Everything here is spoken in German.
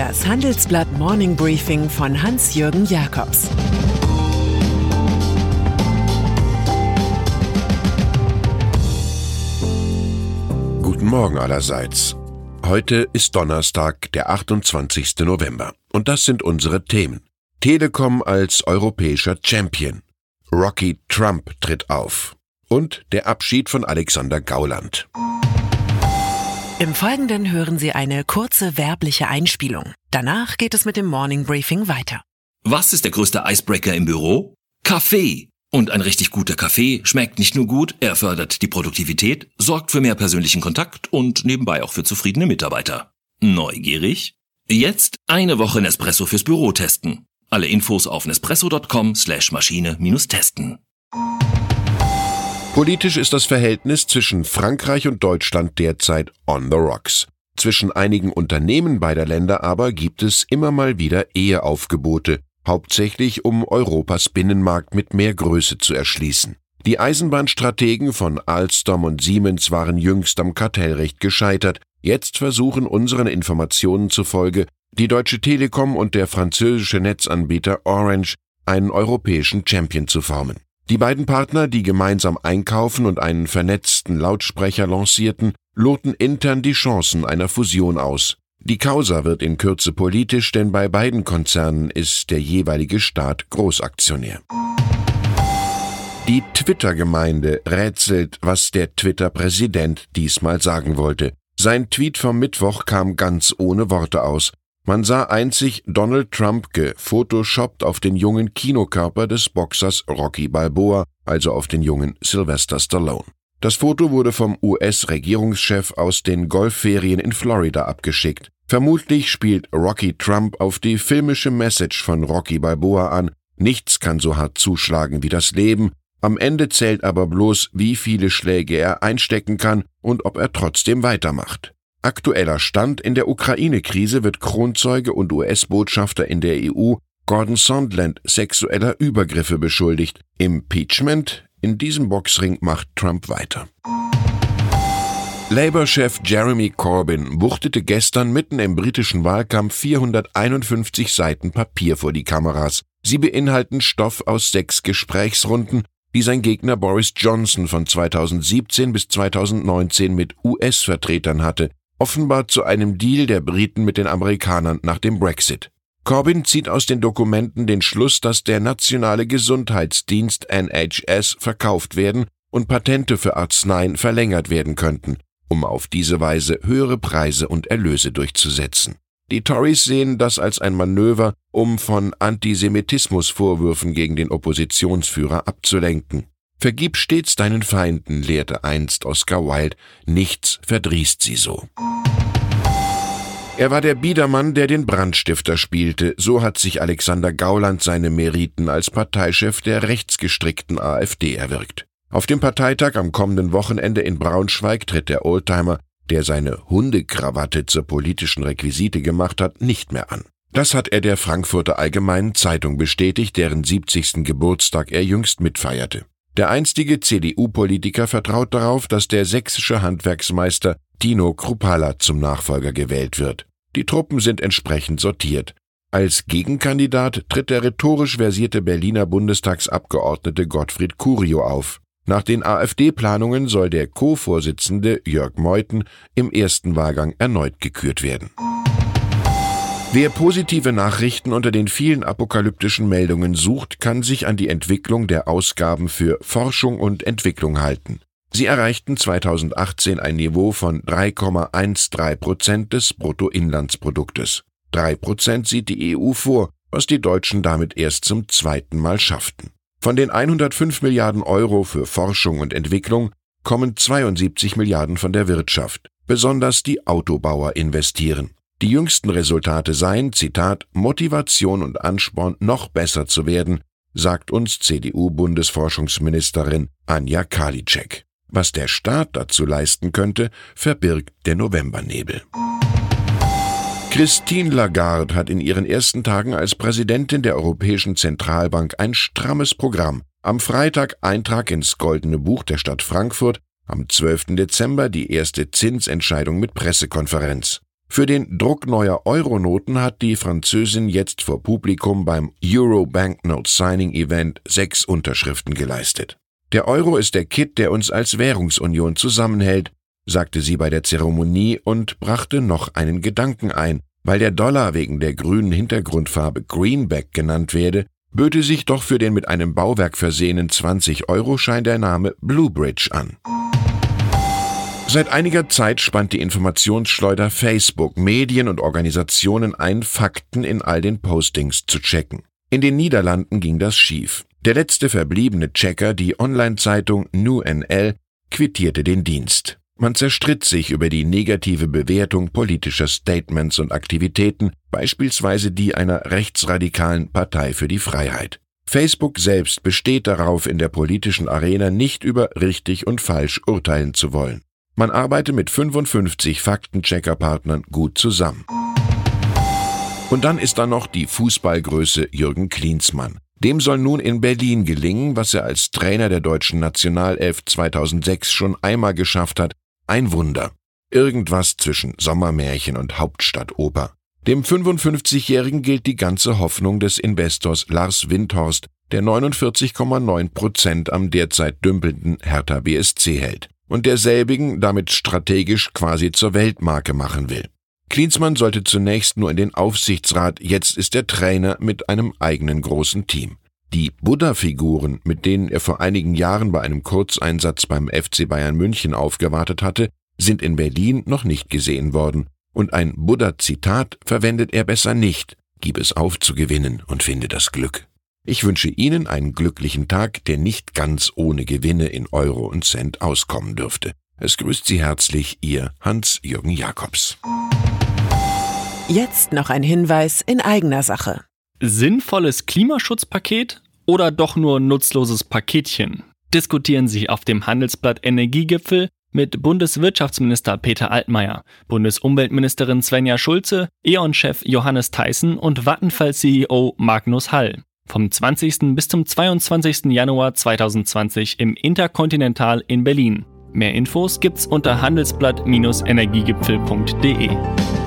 Das Handelsblatt Morning Briefing von Hans-Jürgen Jakobs Guten Morgen allerseits. Heute ist Donnerstag, der 28. November. Und das sind unsere Themen. Telekom als europäischer Champion. Rocky Trump tritt auf. Und der Abschied von Alexander Gauland. Im Folgenden hören Sie eine kurze werbliche Einspielung. Danach geht es mit dem Morning Briefing weiter. Was ist der größte Icebreaker im Büro? Kaffee. Und ein richtig guter Kaffee schmeckt nicht nur gut, er fördert die Produktivität, sorgt für mehr persönlichen Kontakt und nebenbei auch für zufriedene Mitarbeiter. Neugierig? Jetzt eine Woche Nespresso fürs Büro testen. Alle Infos auf nespresso.com slash Maschine-testen. Politisch ist das Verhältnis zwischen Frankreich und Deutschland derzeit on the rocks. Zwischen einigen Unternehmen beider Länder aber gibt es immer mal wieder Eheaufgebote, hauptsächlich um Europas Binnenmarkt mit mehr Größe zu erschließen. Die Eisenbahnstrategen von Alstom und Siemens waren jüngst am Kartellrecht gescheitert. Jetzt versuchen unseren Informationen zufolge die Deutsche Telekom und der französische Netzanbieter Orange einen europäischen Champion zu formen. Die beiden Partner, die gemeinsam einkaufen und einen vernetzten Lautsprecher lancierten, loten intern die Chancen einer Fusion aus. Die Causa wird in Kürze politisch, denn bei beiden Konzernen ist der jeweilige Staat Großaktionär. Die Twitter-Gemeinde rätselt, was der Twitter-Präsident diesmal sagen wollte. Sein Tweet vom Mittwoch kam ganz ohne Worte aus. Man sah einzig Donald Trump gefotoshoppt auf den jungen Kinokörper des Boxers Rocky Balboa, also auf den jungen Sylvester Stallone. Das Foto wurde vom US-Regierungschef aus den Golfferien in Florida abgeschickt. Vermutlich spielt Rocky Trump auf die filmische Message von Rocky Balboa an, nichts kann so hart zuschlagen wie das Leben, am Ende zählt aber bloß, wie viele Schläge er einstecken kann und ob er trotzdem weitermacht. Aktueller Stand in der Ukraine-Krise wird Kronzeuge und US-Botschafter in der EU Gordon Sondland sexueller Übergriffe beschuldigt. Impeachment? In diesem Boxring macht Trump weiter. Labour-Chef Jeremy Corbyn wuchtete gestern mitten im britischen Wahlkampf 451 Seiten Papier vor die Kameras. Sie beinhalten Stoff aus sechs Gesprächsrunden, die sein Gegner Boris Johnson von 2017 bis 2019 mit US-Vertretern hatte, offenbar zu einem Deal der Briten mit den Amerikanern nach dem Brexit. Corbyn zieht aus den Dokumenten den Schluss, dass der nationale Gesundheitsdienst NHS verkauft werden und Patente für Arzneien verlängert werden könnten, um auf diese Weise höhere Preise und Erlöse durchzusetzen. Die Tories sehen das als ein Manöver, um von Antisemitismusvorwürfen gegen den Oppositionsführer abzulenken. Vergib stets deinen Feinden, lehrte einst Oscar Wilde, nichts verdrießt sie so. Er war der Biedermann, der den Brandstifter spielte, so hat sich Alexander Gauland seine Meriten als Parteichef der rechtsgestrickten AfD erwirkt. Auf dem Parteitag am kommenden Wochenende in Braunschweig tritt der Oldtimer, der seine Hundekrawatte zur politischen Requisite gemacht hat, nicht mehr an. Das hat er der Frankfurter Allgemeinen Zeitung bestätigt, deren 70. Geburtstag er jüngst mitfeierte. Der einstige CDU-Politiker vertraut darauf, dass der sächsische Handwerksmeister Tino Krupala zum Nachfolger gewählt wird. Die Truppen sind entsprechend sortiert. Als Gegenkandidat tritt der rhetorisch versierte Berliner Bundestagsabgeordnete Gottfried Curio auf. Nach den AfD-Planungen soll der Co-Vorsitzende Jörg Meuthen im ersten Wahlgang erneut gekürt werden. Wer positive Nachrichten unter den vielen apokalyptischen Meldungen sucht, kann sich an die Entwicklung der Ausgaben für Forschung und Entwicklung halten. Sie erreichten 2018 ein Niveau von 3,13 Prozent des Bruttoinlandsproduktes. Drei Prozent sieht die EU vor, was die Deutschen damit erst zum zweiten Mal schafften. Von den 105 Milliarden Euro für Forschung und Entwicklung kommen 72 Milliarden von der Wirtschaft. Besonders die Autobauer investieren. Die jüngsten Resultate seien, Zitat, Motivation und Ansporn, noch besser zu werden, sagt uns CDU-Bundesforschungsministerin Anja Karliczek. Was der Staat dazu leisten könnte, verbirgt der Novembernebel. Christine Lagarde hat in ihren ersten Tagen als Präsidentin der Europäischen Zentralbank ein strammes Programm. Am Freitag Eintrag ins Goldene Buch der Stadt Frankfurt, am 12. Dezember die erste Zinsentscheidung mit Pressekonferenz. Für den Druck neuer Euronoten hat die Französin jetzt vor Publikum beim Euro Banknote Signing Event sechs Unterschriften geleistet. Der Euro ist der Kit, der uns als Währungsunion zusammenhält, sagte sie bei der Zeremonie und brachte noch einen Gedanken ein. Weil der Dollar wegen der grünen Hintergrundfarbe Greenback genannt werde, böte sich doch für den mit einem Bauwerk versehenen 20-Euro-Schein der Name Bluebridge an. Seit einiger Zeit spannt die Informationsschleuder Facebook Medien und Organisationen ein, Fakten in all den Postings zu checken. In den Niederlanden ging das schief. Der letzte verbliebene Checker, die Online-Zeitung NewNL, quittierte den Dienst. Man zerstritt sich über die negative Bewertung politischer Statements und Aktivitäten, beispielsweise die einer rechtsradikalen Partei für die Freiheit. Facebook selbst besteht darauf, in der politischen Arena nicht über richtig und falsch urteilen zu wollen. Man arbeite mit 55 Faktenchecker-Partnern gut zusammen. Und dann ist da noch die Fußballgröße Jürgen Klinsmann. Dem soll nun in Berlin gelingen, was er als Trainer der deutschen Nationalelf 2006 schon einmal geschafft hat. Ein Wunder. Irgendwas zwischen Sommermärchen und Hauptstadtoper. Dem 55-Jährigen gilt die ganze Hoffnung des Investors Lars Windhorst, der 49,9 Prozent am derzeit dümpelnden Hertha BSC hält und derselbigen damit strategisch quasi zur Weltmarke machen will. Klinsmann sollte zunächst nur in den Aufsichtsrat, jetzt ist er Trainer mit einem eigenen großen Team. Die Buddha-Figuren, mit denen er vor einigen Jahren bei einem Kurzeinsatz beim FC Bayern München aufgewartet hatte, sind in Berlin noch nicht gesehen worden, und ein Buddha-Zitat verwendet er besser nicht, gib es auf zu gewinnen und finde das Glück. Ich wünsche Ihnen einen glücklichen Tag, der nicht ganz ohne Gewinne in Euro und Cent auskommen dürfte. Es grüßt Sie herzlich Ihr Hans-Jürgen Jakobs. Jetzt noch ein Hinweis in eigener Sache. Sinnvolles Klimaschutzpaket oder doch nur nutzloses Paketchen? Diskutieren Sie auf dem Handelsblatt Energiegipfel mit Bundeswirtschaftsminister Peter Altmaier, Bundesumweltministerin Svenja Schulze, E.ON-Chef Johannes Theissen und Vattenfall-CEO Magnus Hall vom 20. bis zum 22. Januar 2020 im Interkontinental in Berlin. Mehr Infos gibt's unter handelsblatt-energiegipfel.de.